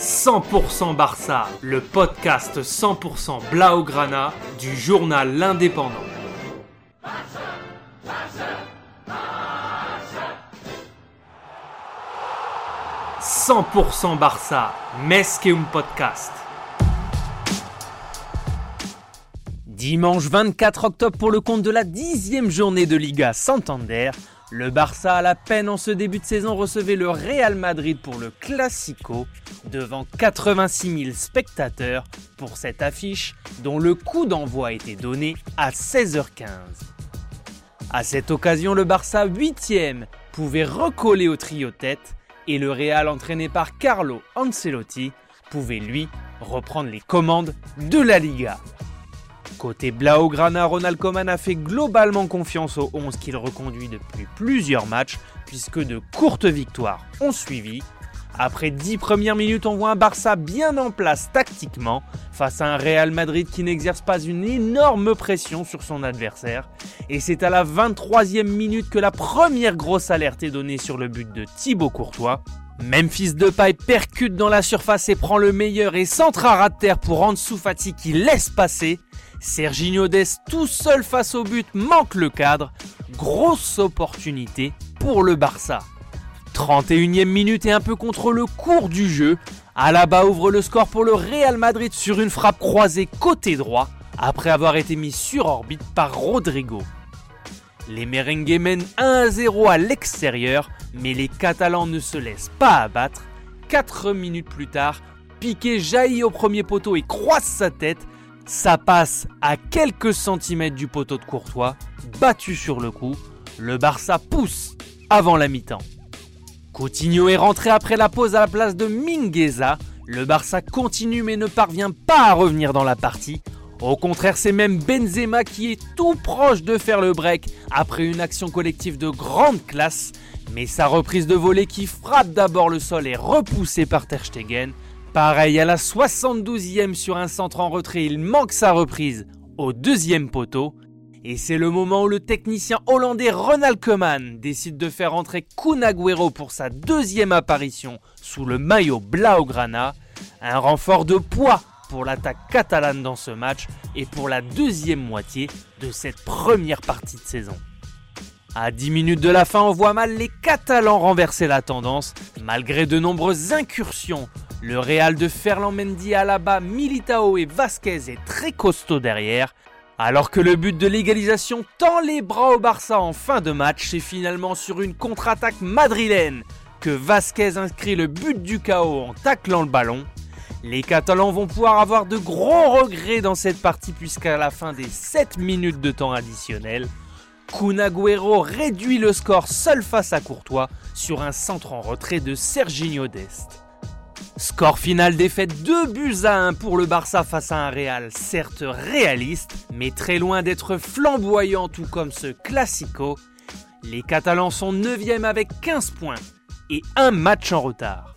100% Barça, le podcast 100% Blaugrana du journal L'Indépendant. « 100% Barça, Mesqueum Podcast. Dimanche 24 octobre pour le compte de la dixième journée de Liga Santander, le Barça à la peine en ce début de saison recevait le Real Madrid pour le Classico devant 86 000 spectateurs pour cette affiche dont le coup d'envoi a été donné à 16h15. À cette occasion, le Barça 8e pouvait recoller au trio tête et le Real entraîné par Carlo Ancelotti pouvait lui reprendre les commandes de la Liga. Côté Blaugrana, Ronald Koeman a fait globalement confiance aux 11 qu'il reconduit depuis plusieurs matchs, puisque de courtes victoires ont suivi. Après 10 premières minutes, on voit un Barça bien en place tactiquement, face à un Real Madrid qui n'exerce pas une énorme pression sur son adversaire. Et c'est à la 23e minute que la première grosse alerte est donnée sur le but de Thibaut Courtois. Memphis Depay percute dans la surface et prend le meilleur et centre à terre pour Ansu Fati qui laisse passer. Serginho Dest tout seul face au but manque le cadre. Grosse opportunité pour le Barça. 31e minute et un peu contre le cours du jeu. Alaba ouvre le score pour le Real Madrid sur une frappe croisée côté droit après avoir été mis sur orbite par Rodrigo. Les merengues mènent 1-0 à l'extérieur, mais les Catalans ne se laissent pas abattre. 4 minutes plus tard, Piqué jaillit au premier poteau et croise sa tête, ça passe à quelques centimètres du poteau de Courtois, battu sur le coup. Le Barça pousse avant la mi-temps. Coutinho est rentré après la pause à la place de Mingueza. Le Barça continue mais ne parvient pas à revenir dans la partie. Au contraire, c'est même Benzema qui est tout proche de faire le break après une action collective de grande classe. Mais sa reprise de volée qui frappe d'abord le sol est repoussée par Ter Stegen. Pareil, à la 72e sur un centre en retrait, il manque sa reprise au deuxième poteau. Et c'est le moment où le technicien hollandais Ronald Koeman décide de faire entrer Kun pour sa deuxième apparition sous le maillot Blaugrana. Un renfort de poids pour l'attaque catalane dans ce match et pour la deuxième moitié de cette première partie de saison. À 10 minutes de la fin, on voit mal les Catalans renverser la tendance, malgré de nombreuses incursions le Real de Ferland Mendy, Alaba, Militao et Vasquez est très costaud derrière. Alors que le but de l'égalisation tend les bras au Barça en fin de match, c'est finalement sur une contre-attaque madrilène que Vasquez inscrit le but du chaos en taclant le ballon. Les Catalans vont pouvoir avoir de gros regrets dans cette partie puisqu'à la fin des 7 minutes de temps additionnel, Kun réduit le score seul face à Courtois sur un centre en retrait de Serginho Dest. Score final défaite 2 buts à 1 pour le Barça face à un Real certes réaliste, mais très loin d'être flamboyant tout comme ce Classico. Les Catalans sont 9e avec 15 points et un match en retard.